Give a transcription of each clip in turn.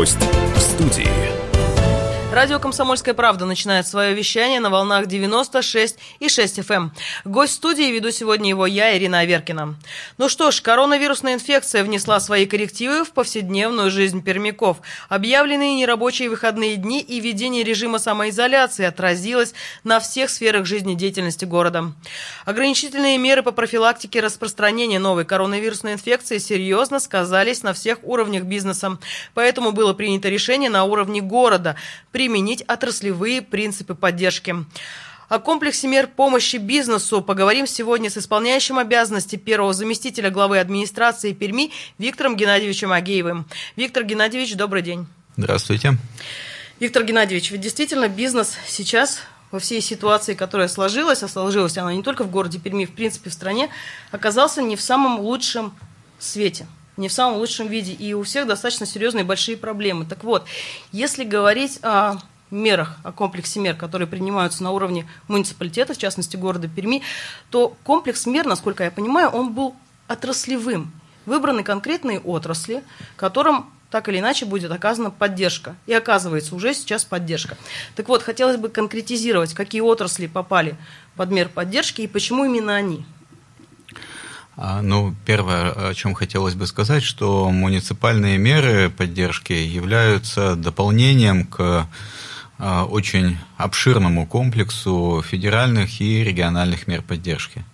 Гость в студии. Радио «Комсомольская правда» начинает свое вещание на волнах 96 и 6 FM. Эм. Гость студии веду сегодня его я, Ирина Аверкина. Ну что ж, коронавирусная инфекция внесла свои коррективы в повседневную жизнь пермяков. Объявленные нерабочие выходные дни и введение режима самоизоляции отразилось на всех сферах жизнедеятельности города. Ограничительные меры по профилактике распространения новой коронавирусной инфекции серьезно сказались на всех уровнях бизнеса. Поэтому было принято решение на уровне города – применить отраслевые принципы поддержки. О комплексе мер помощи бизнесу поговорим сегодня с исполняющим обязанности первого заместителя главы администрации Перми Виктором Геннадьевичем Агеевым. Виктор Геннадьевич, добрый день. Здравствуйте. Виктор Геннадьевич, ведь действительно бизнес сейчас во всей ситуации, которая сложилась, а сложилась она не только в городе Перми, в принципе в стране, оказался не в самом лучшем свете не в самом лучшем виде, и у всех достаточно серьезные большие проблемы. Так вот, если говорить о мерах, о комплексе мер, которые принимаются на уровне муниципалитета, в частности города Перми, то комплекс мер, насколько я понимаю, он был отраслевым. Выбраны конкретные отрасли, которым так или иначе будет оказана поддержка. И оказывается уже сейчас поддержка. Так вот, хотелось бы конкретизировать, какие отрасли попали под мер поддержки и почему именно они. А, ну, первое, о чем хотелось бы сказать, что муниципальные меры поддержки являются дополнением к а, очень обширному комплексу федеральных и региональных мер поддержки,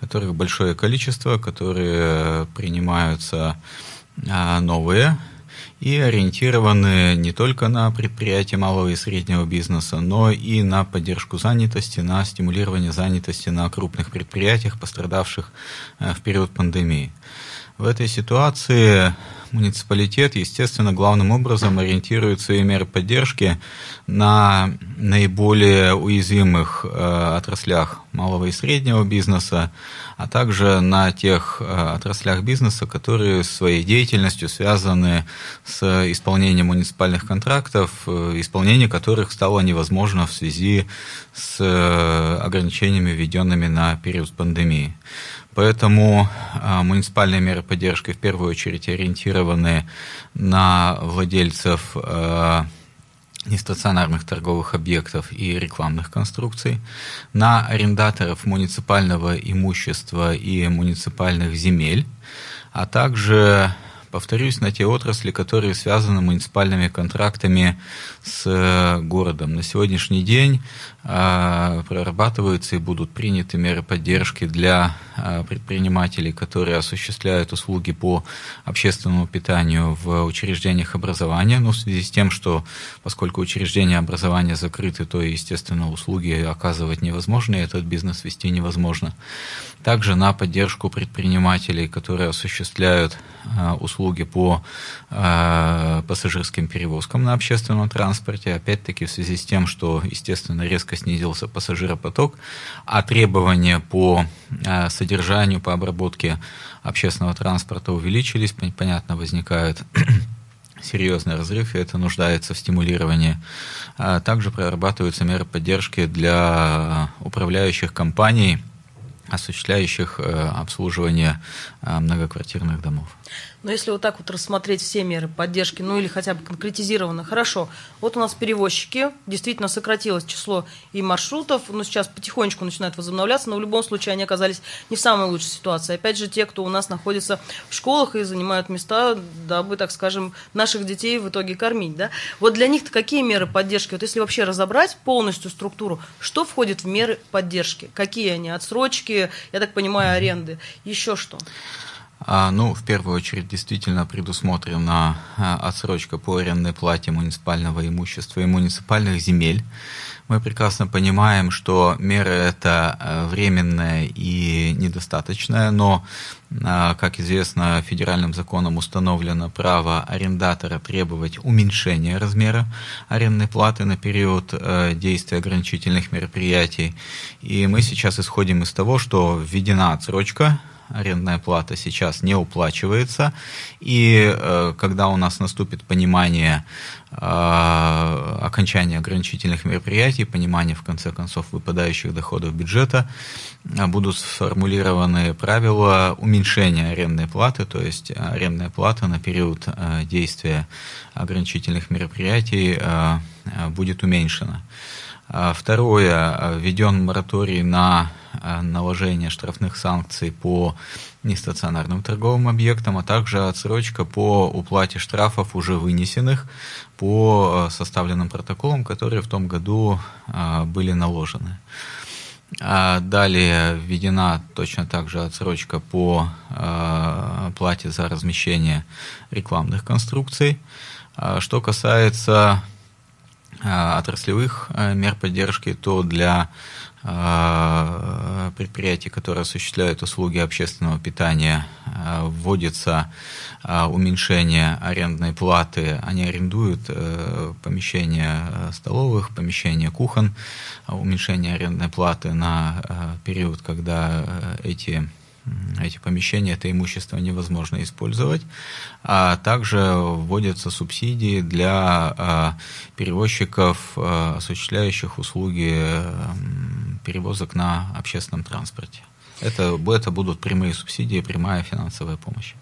которых большое количество, которые принимаются а, новые и ориентированы не только на предприятия малого и среднего бизнеса, но и на поддержку занятости, на стимулирование занятости на крупных предприятиях, пострадавших э, в период пандемии. В этой ситуации муниципалитет, естественно, главным образом ориентирует свои меры поддержки на наиболее уязвимых э, отраслях малого и среднего бизнеса, а также на тех э, отраслях бизнеса, которые своей деятельностью связаны с исполнением муниципальных контрактов, э, исполнение которых стало невозможно в связи с ограничениями, введенными на период пандемии. Поэтому а, муниципальные меры поддержки в первую очередь ориентированы на владельцев а, нестационарных торговых объектов и рекламных конструкций, на арендаторов муниципального имущества и муниципальных земель, а также повторюсь, на те отрасли, которые связаны муниципальными контрактами с э, городом. На сегодняшний день э, прорабатываются и будут приняты меры поддержки для э, предпринимателей, которые осуществляют услуги по общественному питанию в учреждениях образования, ну, в связи с тем, что поскольку учреждения образования закрыты, то, естественно, услуги оказывать невозможно, и этот бизнес вести невозможно. Также на поддержку предпринимателей, которые осуществляют услуги услуги по э, пассажирским перевозкам на общественном транспорте, опять-таки в связи с тем, что, естественно, резко снизился пассажиропоток, а требования по э, содержанию, по обработке общественного транспорта увеличились, понятно, возникает серьезный разрыв, и это нуждается в стимулировании. А также прорабатываются меры поддержки для управляющих компаний, осуществляющих э, обслуживание э, многоквартирных домов. Но если вот так вот рассмотреть все меры поддержки, ну или хотя бы конкретизированно, хорошо. Вот у нас перевозчики, действительно сократилось число и маршрутов, но сейчас потихонечку начинают возобновляться, но в любом случае они оказались не в самой лучшей ситуации. Опять же, те, кто у нас находится в школах и занимают места, дабы, так скажем, наших детей в итоге кормить. Да? Вот для них-то какие меры поддержки? Вот если вообще разобрать полностью структуру, что входит в меры поддержки? Какие они? Отсрочки, я так понимаю, аренды, еще что? А, ну, в первую очередь, действительно предусмотрена а, отсрочка по арендной плате муниципального имущества и муниципальных земель. Мы прекрасно понимаем, что мера это а, временная и недостаточная, но, как известно, федеральным законом установлено право арендатора требовать уменьшения размера арендной платы на период действия ограничительных мероприятий. И мы сейчас исходим из того, что введена отсрочка арендная плата сейчас не уплачивается, и э, когда у нас наступит понимание э, окончания ограничительных мероприятий, понимание, в конце концов, выпадающих доходов бюджета, э, будут сформулированы правила уменьшения арендной платы, то есть арендная плата на период действия ограничительных мероприятий будет уменьшена. Второе, введен мораторий на Э, наложения штрафных санкций по нестационарным торговым объектам, а также отсрочка по уплате штрафов, уже вынесенных по э, составленным протоколам, которые в том году э, были наложены. А далее введена точно так же отсрочка по плате за размещение рекламных конструкций. А что касается отраслевых мер поддержки, то для Э, предприятий, которые осуществляют услуги общественного питания, э, вводится э, уменьшение арендной платы. Они арендуют помещения столовых, помещения кухон, уменьшение арендной платы на период, когда эти эти помещения, это имущество невозможно использовать. А также вводятся субсидии для а, перевозчиков, а, осуществляющих услуги перевозок на общественном транспорте. Это, это будут прямые субсидии, прямая финансовая помощь.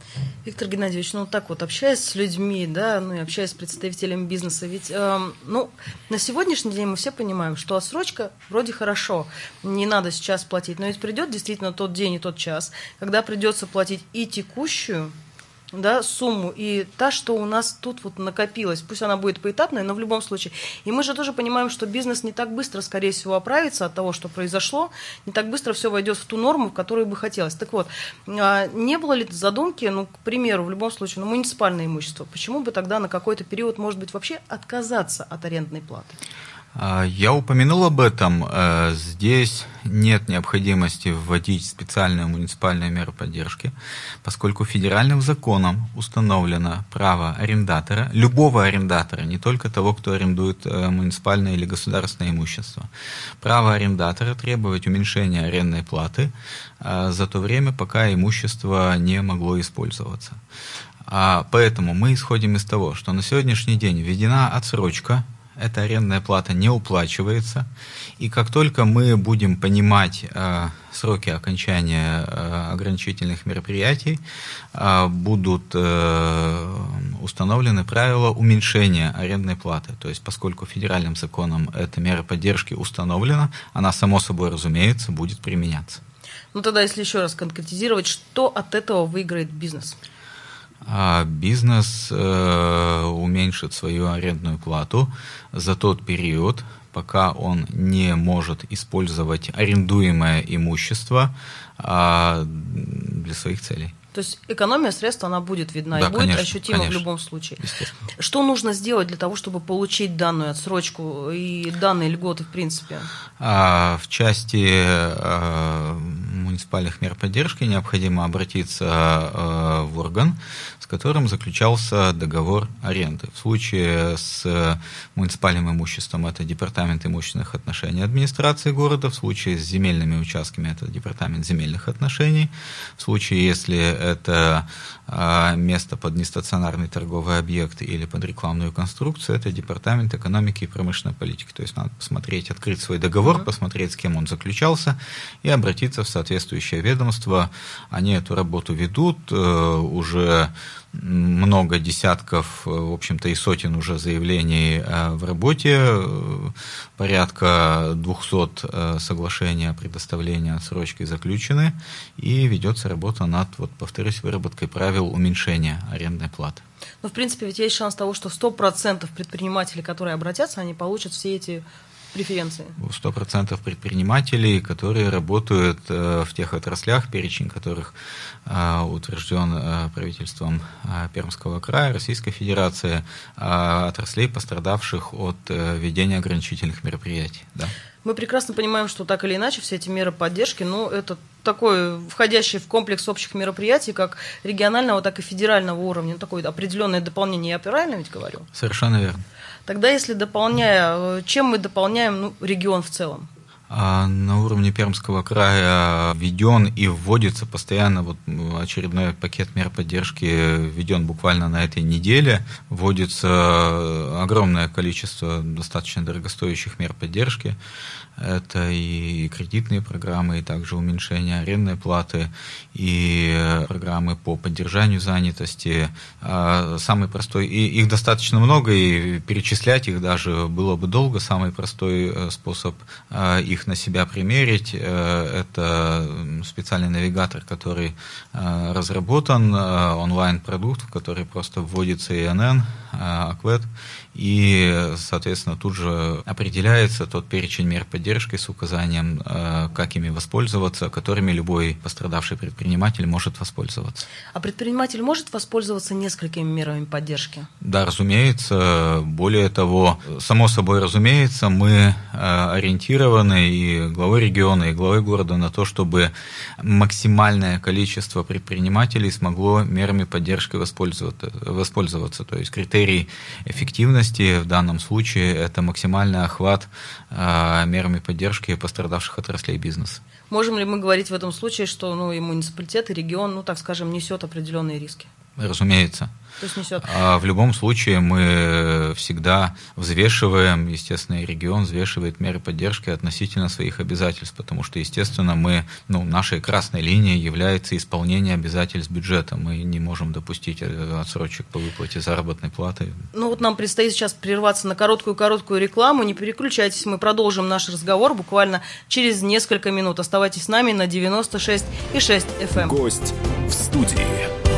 Виктор Геннадьевич, ну так вот, общаясь с людьми, да, ну и общаясь с представителями бизнеса, ведь, э, ну, на сегодняшний день мы все понимаем, что отсрочка вроде хорошо, не надо сейчас платить, но ведь придет действительно тот день и тот час, когда придется платить и текущую да, сумму, и та, что у нас тут вот накопилась, пусть она будет поэтапная, но в любом случае. И мы же тоже понимаем, что бизнес не так быстро, скорее всего, оправится от того, что произошло, не так быстро все войдет в ту норму, в которую бы хотелось. Так вот, а не было ли задумки, ну, к примеру, в любом случае, ну, муниципальное имущество, почему бы тогда на какой-то период, может быть, вообще отказаться от арендной платы? А, я упомянул об этом. Э, здесь нет необходимости вводить специальные муниципальные меры поддержки, поскольку федеральным законом установлено право арендатора, любого арендатора, не только того, кто арендует э, муниципальное или государственное имущество, право арендатора требовать уменьшения арендной платы э, за то время, пока имущество не могло использоваться. А поэтому мы исходим из того, что на сегодняшний день введена отсрочка эта арендная плата не уплачивается. И как только мы будем понимать э, сроки окончания э, ограничительных мероприятий, э, будут э, установлены правила уменьшения арендной платы. То есть, поскольку федеральным законом эта мера поддержки установлена, она, само собой разумеется, будет применяться. Ну тогда, если еще раз конкретизировать, что от этого выиграет бизнес? А бизнес э, уменьшит свою арендную плату за тот период, пока он не может использовать арендуемое имущество а, для своих целей. То есть экономия средств, она будет видна да, и будет конечно, ощутима конечно. в любом случае. Что нужно сделать для того, чтобы получить данную отсрочку и данные льготы в принципе? А, в части а, муниципальных мер поддержки необходимо обратиться а, в орган, с которым заключался договор аренды. В случае с муниципальным имуществом это департамент имущественных отношений администрации города, в случае с земельными участками это департамент земельных отношений, в случае, если это а, место под нестационарный торговый объект или под рекламную конструкцию, это департамент экономики и промышленной политики. То есть надо посмотреть, открыть свой договор, посмотреть, с кем он заключался, и обратиться в соответствующее ведомство. Они эту работу ведут э, уже много десятков, в общем-то и сотен уже заявлений э, в работе, э, порядка 200 соглашений о предоставлении отсрочки заключены, и ведется работа над, вот, повторюсь, выработкой правил уменьшения арендной платы. Ну, в принципе, ведь есть шанс того, что 100% предпринимателей, которые обратятся, они получат все эти преференции? Сто процентов предпринимателей, которые работают э, в тех отраслях, перечень которых э, утвержден э, правительством Пермского края, Российской Федерации, отраслей, пострадавших от введения ограничительных мероприятий. Да. Мы прекрасно понимаем, что так или иначе все эти меры поддержки, ну, это такой входящий в комплекс общих мероприятий, как регионального, так и федерального уровня, ну, такое определенное дополнение, я правильно ведь говорю? Совершенно верно. Тогда, если дополняя, чем мы дополняем ну, регион в целом? А на уровне Пермского края введен и вводится постоянно вот очередной пакет мер поддержки введен буквально на этой неделе. Вводится огромное количество достаточно дорогостоящих мер поддержки. Это и кредитные программы, и также уменьшение арендной платы, и программы по поддержанию занятости. А самый простой, и их достаточно много, и перечислять их даже было бы долго. Самый простой э, способ э, их на себя примерить э, – это специальный навигатор, который разработан, онлайн-продукт, в который просто вводится ИНН, АКВЭД, и, соответственно, тут же определяется тот перечень мер поддержки с указанием, э, как ими воспользоваться, которыми любой пострадавший предприниматель может воспользоваться. А предприниматель может воспользоваться несколькими мерами поддержки? Да, разумеется. Более того, само собой разумеется, мы э, ориентированы и главой региона, и главой города на то, чтобы максимальное количество предпринимателей смогло мерами поддержки воспользоваться. воспользоваться. То есть критерий эффективности эффективности в данном случае это максимальный охват э, мерами поддержки пострадавших отраслей бизнеса. Можем ли мы говорить в этом случае, что ну, и муниципалитет, и регион, ну так скажем, несет определенные риски? Разумеется. То есть несет. А в любом случае мы всегда взвешиваем, естественно, и регион взвешивает меры поддержки относительно своих обязательств, потому что, естественно, мы, ну, нашей красной линией является исполнение обязательств бюджета. Мы не можем допустить э, отсрочек по выплате заработной платы. Ну вот нам предстоит сейчас прерваться на короткую-короткую рекламу. Не переключайтесь, мы продолжим наш разговор буквально через несколько минут. Оставайтесь с нами на 96,6 FM. Гость в студии.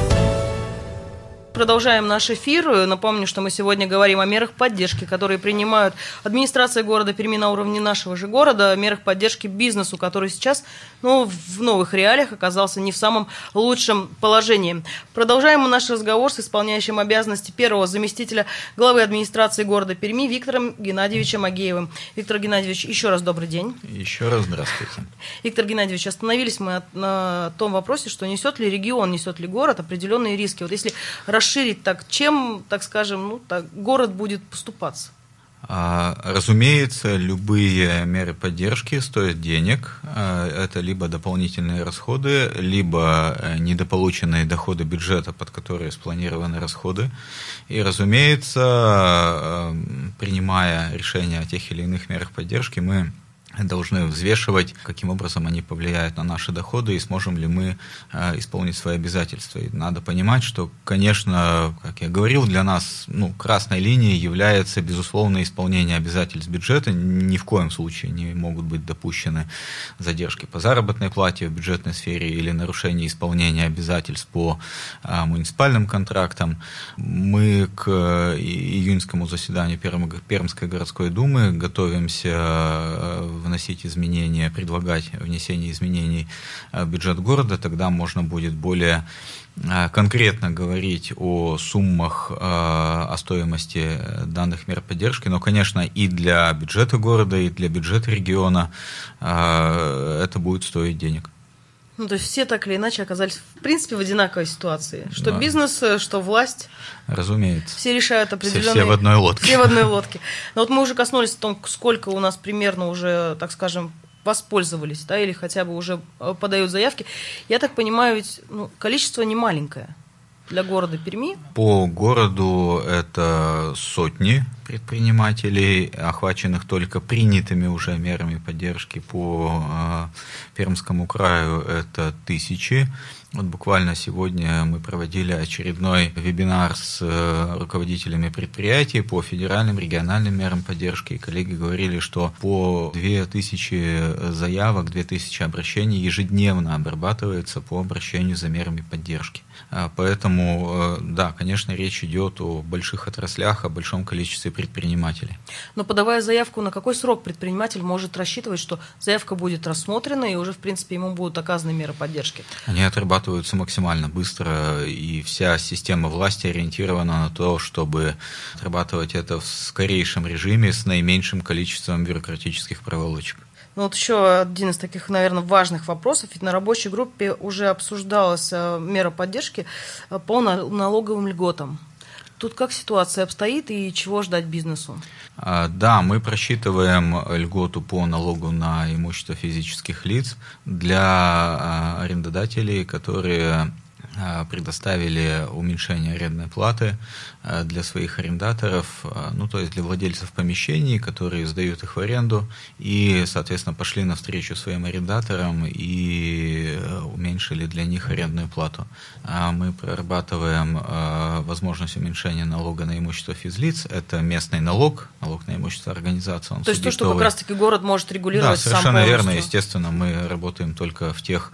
Продолжаем наш эфир. Напомню, что мы сегодня говорим о мерах поддержки, которые принимают администрация города Перми на уровне нашего же города, о мерах поддержки бизнесу, который сейчас ну, в новых реалиях оказался не в самом лучшем положении. Продолжаем мы наш разговор с исполняющим обязанности первого заместителя главы администрации города Перми Виктором Геннадьевичем Агеевым. Виктор Геннадьевич, еще раз добрый день. Еще раз здравствуйте. Виктор Геннадьевич, остановились мы на том вопросе, что несет ли регион, несет ли город определенные риски. Вот если расширить так, чем, так скажем, ну, так, город будет поступаться? А, разумеется, любые меры поддержки стоят денег. А, это либо дополнительные расходы, либо э, недополученные доходы бюджета, под которые спланированы расходы. И, разумеется, э, принимая решение о тех или иных мерах поддержки, мы должны взвешивать, каким образом они повлияют на наши доходы и сможем ли мы э, исполнить свои обязательства. И надо понимать, что, конечно, как я говорил, для нас ну, красной линией является безусловное исполнение обязательств бюджета. Ни в коем случае не могут быть допущены задержки по заработной плате в бюджетной сфере или нарушение исполнения обязательств по э, муниципальным контрактам. Мы к э, июньскому заседанию Пермской городской думы готовимся вносить изменения, предлагать внесение изменений в бюджет города, тогда можно будет более э, конкретно говорить о суммах, э, о стоимости данных мер поддержки, но, конечно, и для бюджета города, и для бюджета региона э, это будет стоить денег. Ну, то есть все так или иначе оказались, в принципе, в одинаковой ситуации. Что да. бизнес, что власть. Разумеется. Все решают определенные... Все, все в одной лодке. Все в одной лодке. Но вот мы уже коснулись о том, сколько у нас примерно уже, так скажем, воспользовались, да, или хотя бы уже э, подают заявки. Я так понимаю, ведь ну, количество не маленькое для города Перми? По городу это сотни предпринимателей, охваченных только принятыми уже мерами поддержки по э, Пермскому краю, это тысячи. Вот буквально сегодня мы проводили очередной вебинар с э, руководителями предприятий по федеральным, региональным мерам поддержки. И коллеги говорили, что по 2000 заявок, 2000 обращений ежедневно обрабатывается по обращению за мерами поддержки. А, поэтому, э, да, конечно, речь идет о больших отраслях, о большом количестве предпринимателей. Но подавая заявку, на какой срок предприниматель может рассчитывать, что заявка будет рассмотрена и уже, в принципе, ему будут оказаны меры поддержки? Они отрабатываются максимально быстро, и вся система власти ориентирована на то, чтобы отрабатывать это в скорейшем режиме с наименьшим количеством бюрократических проволочек. Ну вот еще один из таких, наверное, важных вопросов. Ведь на рабочей группе уже обсуждалась э, мера поддержки э, по налоговым льготам. Тут как ситуация обстоит и чего ждать бизнесу? А, да, мы просчитываем льготу по налогу на имущество физических лиц для а, арендодателей, которые предоставили уменьшение арендной платы а, для своих арендаторов, а, ну то есть для владельцев помещений, которые сдают их в аренду, и, соответственно, пошли навстречу своим арендаторам и уменьшили для них арендную плату. Мы прорабатываем возможность уменьшения налога на имущество физлиц, это местный налог, налог на имущество организации. то есть то, что как раз-таки город может регулировать да, совершенно сам верно, естественно, мы работаем только в тех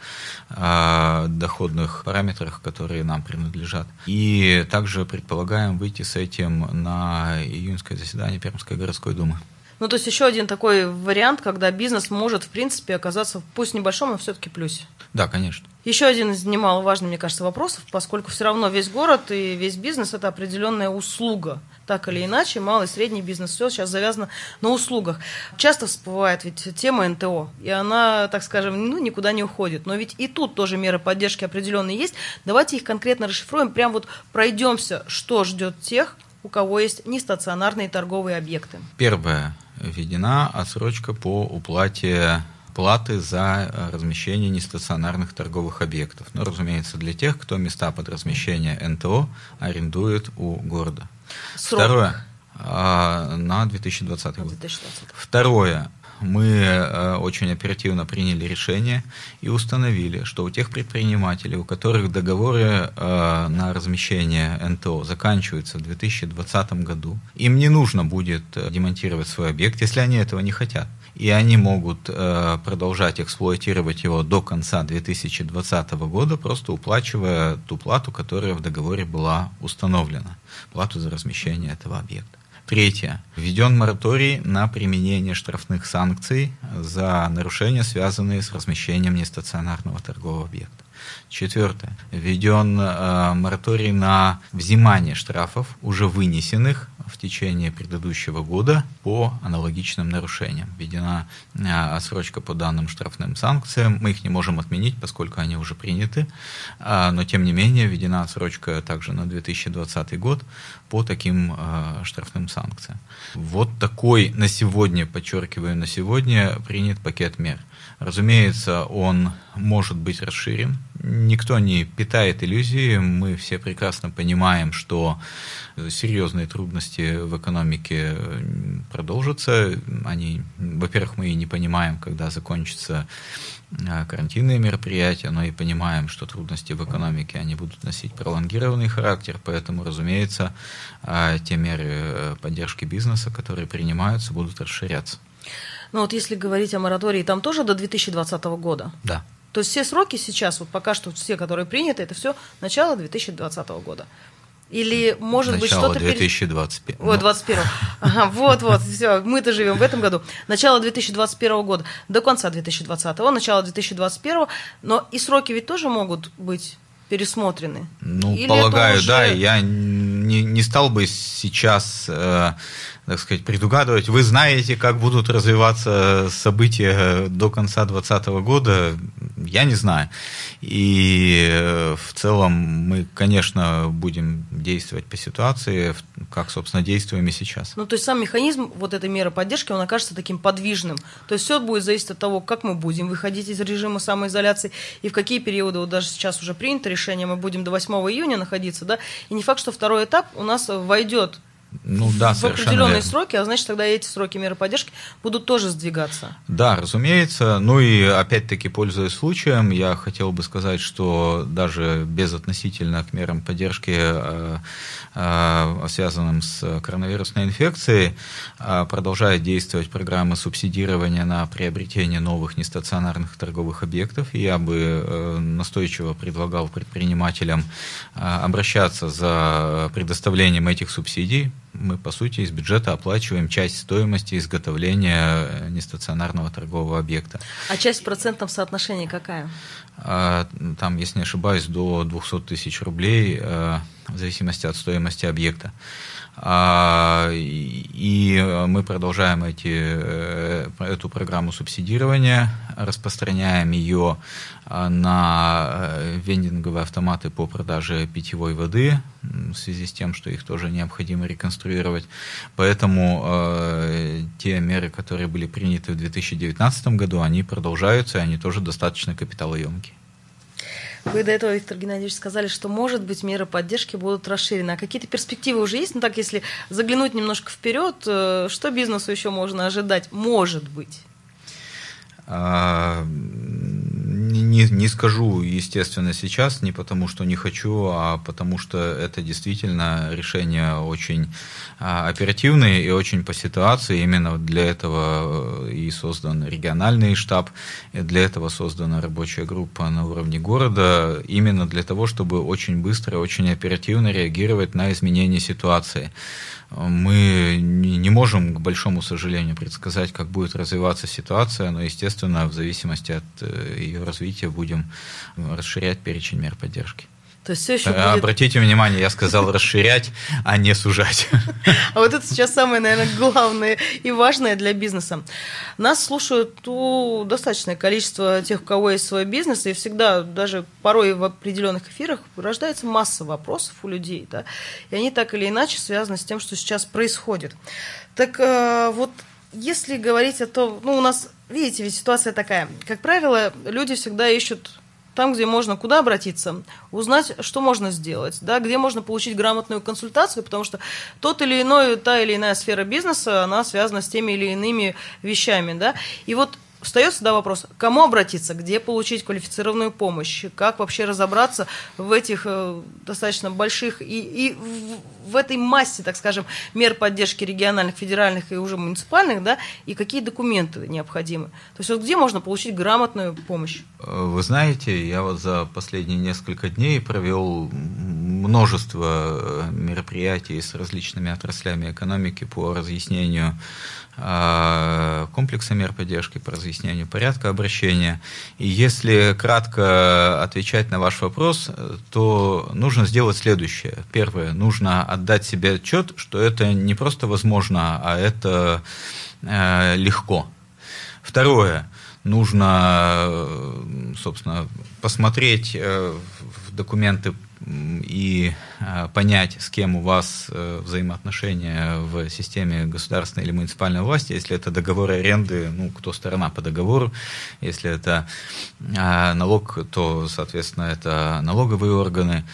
доходных параметрах, территориях, которые нам принадлежат. И также предполагаем выйти с этим на июньское заседание Пермской городской думы. Ну, то есть еще один такой вариант, когда бизнес может, в принципе, оказаться, пусть небольшом, но все-таки плюсе. Да, конечно. Еще один из немаловажных, мне кажется, вопросов, поскольку все равно весь город и весь бизнес – это определенная услуга. Так или иначе, малый и средний бизнес, все сейчас завязано на услугах. Часто всплывает ведь тема НТО, и она, так скажем, ну, никуда не уходит. Но ведь и тут тоже меры поддержки определенные есть. Давайте их конкретно расшифруем, прям вот пройдемся, что ждет тех, у кого есть нестационарные торговые объекты. Первое введена отсрочка по уплате платы за э, размещение нестационарных торговых объектов. Ну, разумеется, для тех, кто места под размещение НТО арендует у города. Срок. Второе. А, на 2020 год. 2020. Второе мы э, очень оперативно приняли решение и установили, что у тех предпринимателей, у которых договоры э, на размещение НТО заканчиваются в 2020 году, им не нужно будет демонтировать свой объект, если они этого не хотят. И они могут продолжать эксплуатировать его до конца 2020 года, просто уплачивая ту плату, которая в договоре была установлена, плату за размещение этого объекта. Третье. Введен мораторий на применение штрафных санкций за нарушения, связанные с размещением нестационарного торгового объекта. Четвертое. Введен э, мораторий на взимание штрафов, уже вынесенных в течение предыдущего года по аналогичным нарушениям. Введена э, отсрочка по данным штрафным санкциям. Мы их не можем отменить, поскольку они уже приняты. Э, но, тем не менее, введена отсрочка также на 2020 год по таким э, штрафным санкциям. Вот такой на сегодня, подчеркиваю, на сегодня принят пакет мер. Разумеется, он может быть расширен. Никто не питает иллюзии. Мы все прекрасно понимаем, что серьезные трудности в экономике продолжатся. Они, во-первых, мы и не понимаем, когда закончатся а, карантинные мероприятия, но и понимаем, что трудности в экономике они будут носить пролонгированный характер, поэтому, разумеется, а, те меры э, поддержки бизнеса, которые принимаются, будут расширяться. Ну вот если говорить о моратории, там тоже до 2020 года? Да. То есть все сроки сейчас, вот пока что все, которые приняты, это все начало 2020 года. Или, может Начало быть, что-то... 2021. Ой, 21. Ага, вот-вот, все, мы-то живем в этом году. Начало 2021 года до конца 2020, начало 2021, но и сроки ведь тоже могут быть пересмотрены. Ну, Или полагаю, уже... да, я не, не стал бы сейчас э, так сказать, предугадывать. Вы знаете, как будут развиваться события до конца 2020 года, я не знаю. И э, в целом мы, конечно, будем действовать по ситуации, как, собственно, действуем и сейчас. Ну, то есть сам механизм вот этой меры поддержки, он окажется таким подвижным. То есть все будет зависеть от того, как мы будем выходить из режима самоизоляции и в какие периоды, вот даже сейчас уже принято решение, мы будем до 8 июня находиться, да, и не факт, что второй этап у нас войдет ну, да, в определенные верно. сроки, а значит, тогда эти сроки меры поддержки будут тоже сдвигаться. Да, разумеется. Ну и опять-таки, пользуясь случаем, я хотел бы сказать, что даже без относительно к мерам поддержки, э, э, связанным с коронавирусной инфекцией, э, продолжает действовать программа субсидирования на приобретение новых нестационарных торговых объектов. И я бы настойчиво предлагал предпринимателям обращаться за предоставлением этих субсидий мы, по сути, из бюджета оплачиваем часть стоимости изготовления э, нестационарного торгового объекта. А часть в процентном соотношении какая? А, там, если не ошибаюсь, до 200 тысяч рублей, э, в зависимости от стоимости объекта. А, и мы продолжаем эти, э, эту программу субсидирования, распространяем ее на вендинговые автоматы по продаже питьевой воды, в связи с тем, что их тоже необходимо реконструировать. Поэтому э, те меры, которые были приняты в 2019 году, они продолжаются, и они тоже достаточно капиталоемкие. Вы до этого, Виктор Геннадьевич, сказали, что, может быть, меры поддержки будут расширены. А какие-то перспективы уже есть? Ну так, если заглянуть немножко вперед, э, что бизнесу еще можно ожидать? Может быть. Не, не скажу, естественно, сейчас, не потому что не хочу, а потому что это действительно решение очень а, оперативное и очень по ситуации. Именно для этого э, и создан региональный штаб, для этого создана рабочая группа на уровне города, именно для того, чтобы очень быстро, очень оперативно реагировать на изменения ситуации. Мы не можем, к большому сожалению, предсказать, как будет развиваться ситуация, но, естественно, в зависимости от э, ее развития будем расширять перечень мер поддержки. То есть все еще э, будет... Обратите внимание, я сказал расширять, а не сужать. А вот это сейчас самое, наверное, главное и важное для бизнеса. Нас слушают ну, достаточное количество тех, у кого есть свой бизнес, и всегда, даже порой в определенных эфирах, рождается масса вопросов у людей, да, и они так или иначе связаны с тем, что сейчас происходит. Так э, вот, если говорить о том, ну, у нас, видите, ведь ситуация такая, как правило, люди всегда ищут там, где можно куда обратиться, узнать, что можно сделать, да, где можно получить грамотную консультацию, потому что тот или иной, та или иная сфера бизнеса, она связана с теми или иными вещами, да, и вот встает всегда вопрос, кому обратиться, где получить квалифицированную помощь, как вообще разобраться в этих э, достаточно больших и, и в, в этой массе, так скажем, мер поддержки региональных, федеральных и уже муниципальных, да, и какие документы необходимы. То есть вот где можно получить грамотную помощь? Вы знаете, я вот за последние несколько дней провел множество э, мероприятий с различными отраслями экономики по разъяснению а, комплекса мер поддержки по разъяснению порядка обращения. И если кратко отвечать на ваш вопрос, то нужно сделать следующее. Первое, нужно отдать себе отчет, что это не просто возможно, а это э, легко. Второе, нужно, собственно, посмотреть э, в документы и э, понять, с кем у вас э, взаимоотношения в системе государственной или муниципальной власти. Если это договор аренды, ну, кто сторона по договору. Если это э, налог, то, соответственно, это налоговые органы.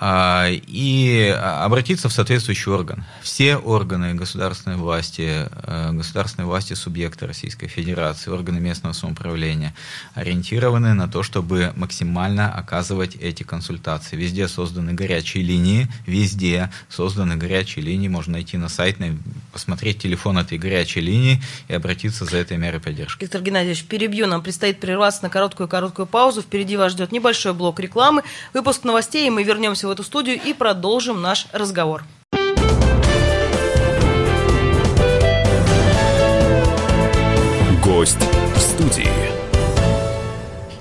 А, и обратиться в соответствующий орган. Все органы государственной власти, э, государственной власти субъекта Российской Федерации, органы местного самоуправления ориентированы на то, чтобы максимально оказывать эти консультации. Везде созданы горячие линии, везде созданы горячие линии. Можно найти на сайте, посмотреть телефон этой горячей линии и обратиться за этой мерой поддержки. Виктор Геннадьевич, перебью. Нам предстоит прерваться на короткую-короткую паузу. Впереди вас ждет небольшой блок рекламы, выпуск новостей, и мы вернемся вернемся в эту студию и продолжим наш разговор. Гость в студии.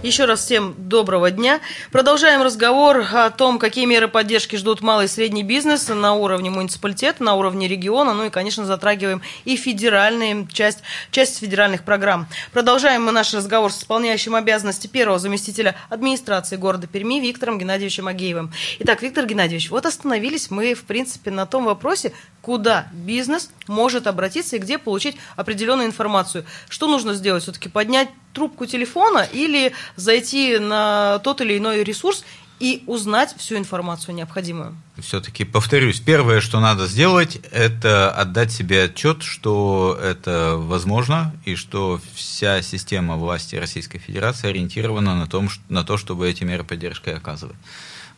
Еще раз всем доброго дня. Продолжаем разговор о том, какие меры поддержки ждут малый и средний бизнес на уровне муниципалитета, на уровне региона. Ну и, конечно, затрагиваем и федеральные, часть, часть федеральных программ. Продолжаем мы наш разговор с исполняющим обязанности первого заместителя администрации города Перми Виктором Геннадьевичем Агеевым. Итак, Виктор Геннадьевич, вот остановились мы, в принципе, на том вопросе, куда бизнес может обратиться и где получить определенную информацию. Что нужно сделать? Все-таки поднять трубку телефона или зайти на тот или иной ресурс и узнать всю информацию необходимую. Все-таки повторюсь, первое, что надо сделать, это отдать себе отчет, что это возможно и что вся система власти Российской Федерации ориентирована на, том, на то, чтобы эти меры поддержки оказывать.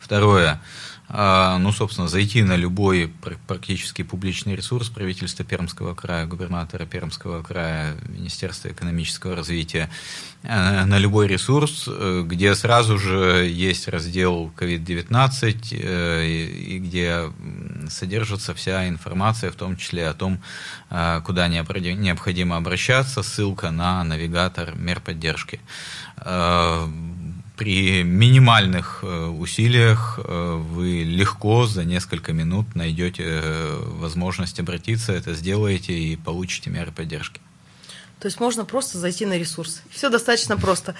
Второе, а, ну, собственно, зайти на любой практически публичный ресурс правительства Пермского края, губернатора Пермского края, Министерства экономического развития, э, на любой ресурс, э, где сразу же есть раздел COVID-19 э, и где содержится вся информация, в том числе о том, куда необходимо обращаться, ссылка на навигатор мер поддержки при минимальных э, усилиях э, вы легко за несколько минут найдете э, возможность обратиться, это сделаете и получите меры поддержки. То есть можно просто зайти на ресурс. Все достаточно просто.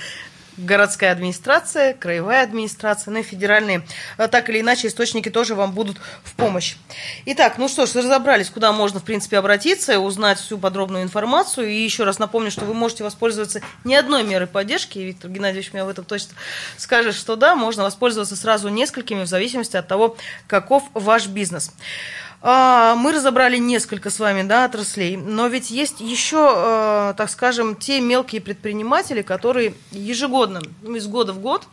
Городская администрация, краевая администрация, ну и федеральные, а так или иначе, источники тоже вам будут в помощь. Итак, ну что ж, разобрались, куда можно, в принципе, обратиться, узнать всю подробную информацию. И еще раз напомню, что вы можете воспользоваться не одной мерой поддержки, и Виктор Геннадьевич меня в этом точно скажет, что да, можно воспользоваться сразу несколькими в зависимости от того, каков ваш бизнес. А, мы разобрали несколько с вами да, отраслей, но ведь есть еще, а, так скажем, те мелкие предприниматели, которые ежегодно, из года в год,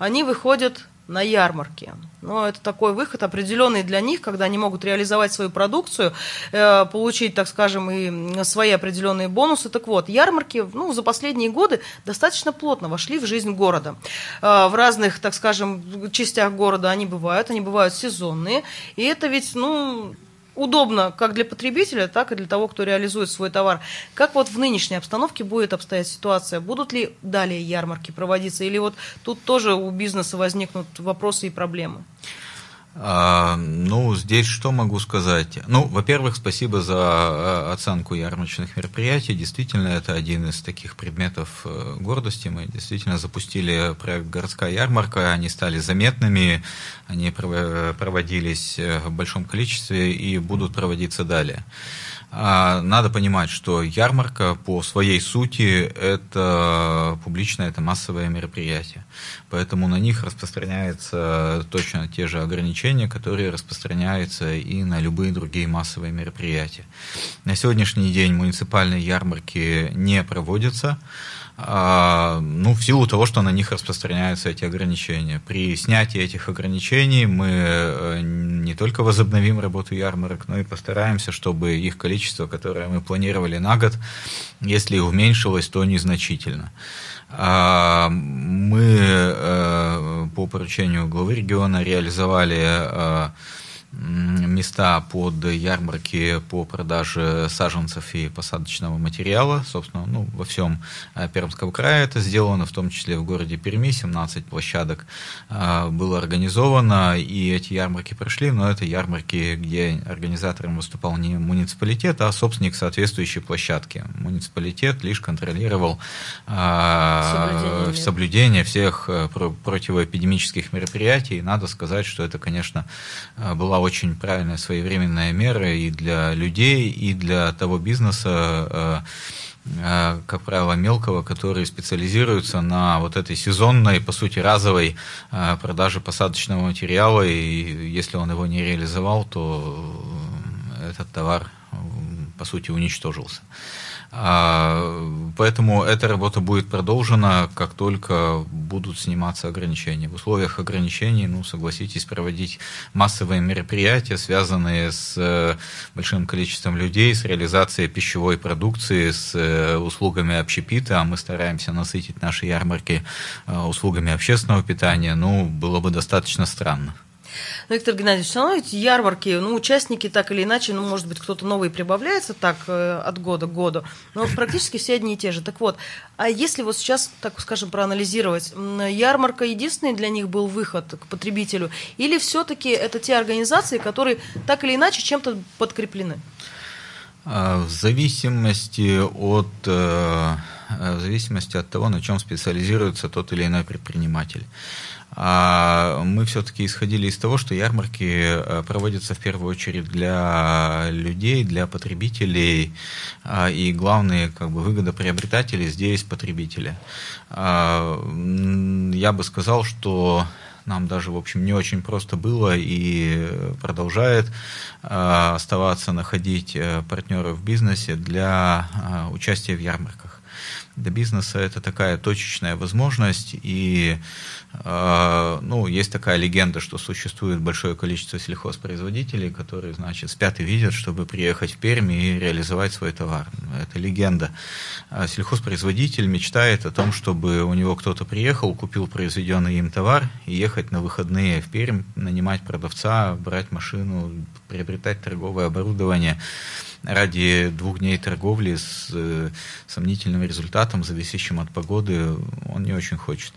они выходят на ярмарке. Но это такой выход определенный для них, когда они могут реализовать свою продукцию, э, получить, так скажем, и свои определенные бонусы. Так вот, ярмарки ну, за последние годы достаточно плотно вошли в жизнь города. Э, в разных, так скажем, частях города они бывают, они бывают сезонные. И это ведь, ну, удобно как для потребителя, так и для того, кто реализует свой товар. Как вот в нынешней обстановке будет обстоять ситуация? Будут ли далее ярмарки проводиться? Или вот тут тоже у бизнеса возникнут вопросы и проблемы? А, ну, здесь что могу сказать? Ну, во-первых, спасибо за а, оценку ярмарочных мероприятий. Действительно, это один из таких предметов э, гордости. Мы действительно запустили проект «Городская ярмарка». Они стали заметными, они проводились э, в большом количестве и будут проводиться далее. А, надо понимать, что ярмарка по своей сути это публичное, это массовое мероприятие. Поэтому на них распространяются точно те же ограничения, которые распространяются и на любые другие массовые мероприятия. На сегодняшний день муниципальные ярмарки не проводятся. А, ну, в силу того, что на них распространяются эти ограничения. При снятии этих ограничений мы э, не только возобновим работу ярмарок, но и постараемся, чтобы их количество, которое мы планировали на год, если уменьшилось, то незначительно. А, мы э, по поручению главы региона реализовали э, места под ярмарки по продаже саженцев и посадочного материала. Собственно, ну, во всем э, Пермском крае это сделано, в том числе в городе Перми 17 площадок э, было организовано, и эти ярмарки прошли, но это ярмарки, где организатором выступал не муниципалитет, а собственник соответствующей площадки. Муниципалитет лишь контролировал э, соблюдение, соблюдение всех противоэпидемических мероприятий. И надо сказать, что это, конечно, была очень правильная своевременная мера и для людей, и для того бизнеса, э, э, как правило, мелкого, который специализируется на вот этой сезонной, по сути, разовой э, продаже посадочного материала, и если он его не реализовал, то этот товар, по сути, уничтожился. А, поэтому эта работа будет продолжена, как только будут сниматься ограничения. В условиях ограничений, ну, согласитесь, проводить массовые мероприятия, связанные с э, большим количеством людей, с реализацией пищевой продукции, с э, услугами общепита, а мы стараемся насытить наши ярмарки э, услугами общественного питания, ну, было бы достаточно странно. Но, Виктор Геннадьевич, все равно эти ярмарки, ну, участники так или иначе, ну, может быть, кто-то новый прибавляется так э, от года к году, но практически все одни и те же. Так вот, а если вот сейчас, так скажем, проанализировать, ярмарка единственный для них был выход к потребителю, или все-таки это те организации, которые так или иначе чем-то подкреплены? А, в зависимости от э, в зависимости от того, на чем специализируется тот или иной предприниматель. А мы все-таки исходили из того, что ярмарки э, проводятся в первую очередь для людей, для потребителей, а, и главные как бы, выгодоприобретатели здесь потребители. А, я бы сказал, что нам даже, в общем, не очень просто было и продолжает оставаться находить э, партнеров в бизнесе для участия в ярмарках для бизнеса это такая точечная возможность, и э, ну, есть такая легенда, что существует большое количество сельхозпроизводителей, которые, значит, спят и видят, чтобы приехать в Пермь и реализовать свой товар. Это легенда. А сельхозпроизводитель мечтает о том, чтобы у него кто-то приехал, купил произведенный им товар и ехать на выходные в Пермь, нанимать продавца, брать машину, приобретать торговое оборудование ради двух дней торговли с э, сомнительным результатом, зависящим от погоды, он не очень хочет.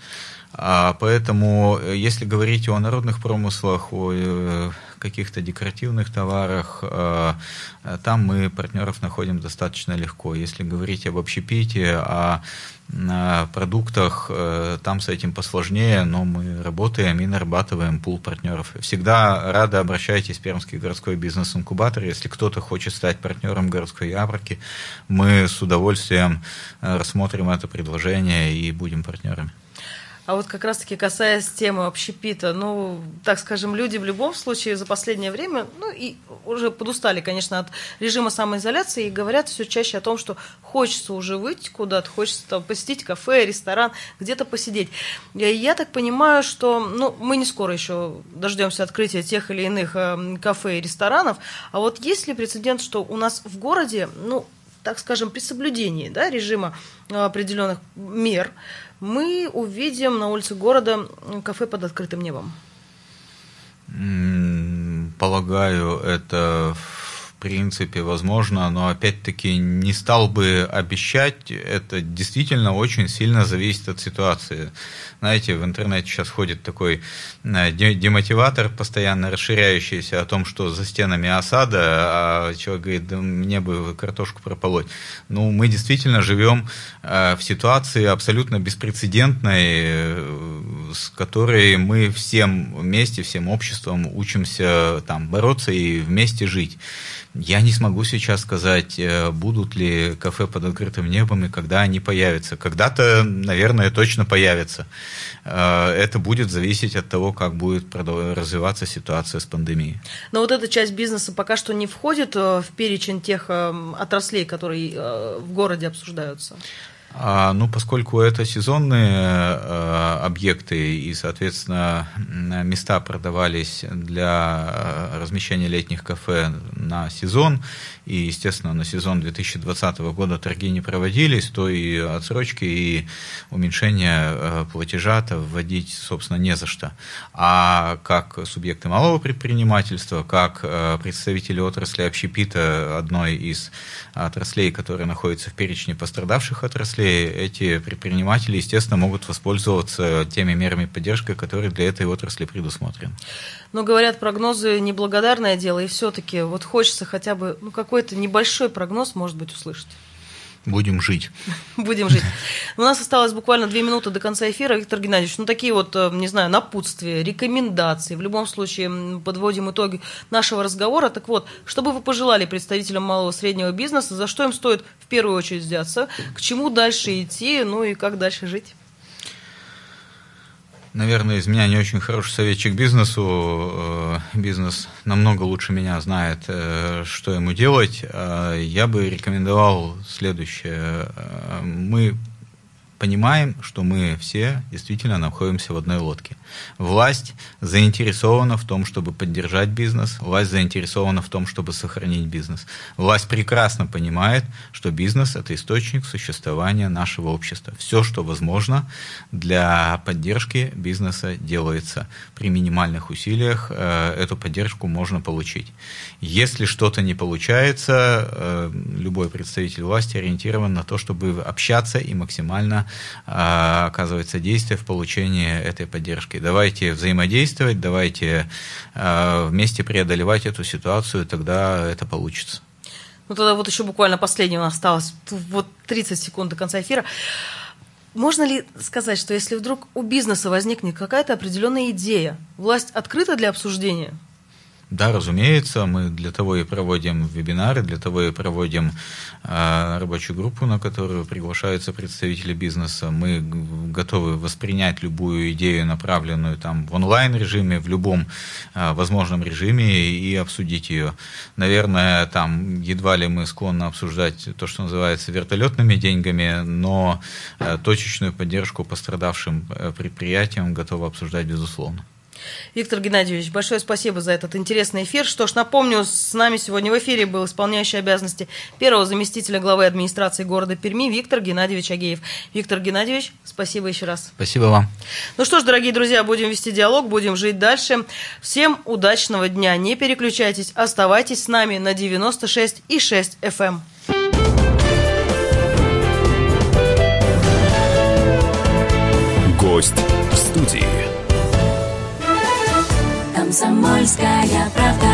А, поэтому, э, если говорить о народных промыслах, о э, каких-то декоративных товарах, э, там мы партнеров находим достаточно легко. Если говорить об общепите, о продуктах, там с этим посложнее, но мы работаем и нарабатываем пул партнеров. Всегда рады обращайтесь в Пермский городской бизнес-инкубатор. Если кто-то хочет стать партнером городской ярмарки, мы с удовольствием рассмотрим это предложение и будем партнерами. А вот как раз-таки касаясь темы общепита, ну, так скажем, люди в любом случае за последнее время, ну, и уже подустали, конечно, от режима самоизоляции и говорят все чаще о том, что хочется уже выйти куда-то, хочется там, посетить кафе, ресторан, где-то посидеть. И я так понимаю, что, ну, мы не скоро еще дождемся открытия тех или иных э, кафе и ресторанов, а вот есть ли прецедент, что у нас в городе, ну, так скажем, при соблюдении да, режима определенных мер, мы увидим на улице города кафе под открытым небом? Полагаю, это принципе возможно, но опять-таки не стал бы обещать, это действительно очень сильно зависит от ситуации. Знаете, в интернете сейчас ходит такой э, демотиватор, постоянно расширяющийся о том, что за стенами осада, а человек говорит, да мне бы картошку прополоть. Ну, мы действительно живем э, в ситуации абсолютно беспрецедентной, э, с которой мы всем вместе, всем обществом учимся там бороться и вместе жить. Я не смогу сейчас сказать, э, будут ли кафе под открытым небом и когда они появятся. Когда-то, наверное, точно появятся. Э, это будет зависеть от того, как будет развиваться ситуация с пандемией. Но вот эта часть бизнеса пока что не входит э, в перечень тех отраслей, которые в городе обсуждаются. А, ну, поскольку это сезонные э, объекты и, соответственно, места продавались для э, размещения летних кафе на сезон, и, естественно, на сезон 2020 года торги не проводились, то и отсрочки, и уменьшение э, платежа-то вводить, собственно, не за что. А как субъекты малого предпринимательства, как представители отрасли общепита, одной из отраслей, которая находится в перечне пострадавших отраслей, отрасли эти предприниматели, естественно, могут воспользоваться теми мерами поддержки, которые для этой отрасли предусмотрены. Но говорят, прогнозы неблагодарное дело, и все-таки вот хочется хотя бы ну, какой-то небольшой прогноз, может быть, услышать. Будем жить. Будем жить. У нас осталось буквально две минуты до конца эфира. Виктор Геннадьевич, ну такие вот, э, не знаю, напутствия, рекомендации. В любом случае подводим итоги нашего разговора. Так вот, что бы вы пожелали представителям малого и среднего бизнеса, за что им стоит в первую очередь взяться, к чему дальше идти, ну и как дальше жить? Наверное, из меня не очень хороший советчик бизнесу. Э, бизнес намного лучше меня знает, э, что ему делать. Э, я бы рекомендовал следующее. Мы понимаем, что мы все действительно находимся в одной лодке. Власть заинтересована в том, чтобы поддержать бизнес, власть заинтересована в том, чтобы сохранить бизнес. Власть прекрасно понимает, что бизнес – это источник существования нашего общества. Все, что возможно для поддержки бизнеса делается. При минимальных усилиях э, эту поддержку можно получить. Если что-то не получается, э, любой представитель власти ориентирован на то, чтобы общаться и максимально а, оказывается действие в получении этой поддержки. Давайте взаимодействовать, давайте а, вместе преодолевать эту ситуацию, тогда это получится. Ну тогда вот еще буквально нас осталось, вот 30 секунд до конца эфира. Можно ли сказать, что если вдруг у бизнеса возникнет какая-то определенная идея, власть открыта для обсуждения? Да, разумеется, мы для того и проводим вебинары, для того и проводим э, рабочую группу, на которую приглашаются представители бизнеса. Мы готовы воспринять любую идею, направленную там в онлайн режиме, в любом э, возможном режиме и обсудить ее. Наверное, там едва ли мы склонны обсуждать то, что называется вертолетными деньгами, но э, точечную поддержку пострадавшим э, предприятиям готовы обсуждать безусловно. Виктор Геннадьевич, большое спасибо за этот интересный эфир. Что ж, напомню, с нами сегодня в эфире был исполняющий обязанности первого заместителя главы администрации города Перми Виктор Геннадьевич Агеев. Виктор Геннадьевич, спасибо еще раз. Спасибо вам. Ну что ж, дорогие друзья, будем вести диалог, будем жить дальше. Всем удачного дня. Не переключайтесь, оставайтесь с нами на 96 и 6 FM. Гость Комсомольская правда.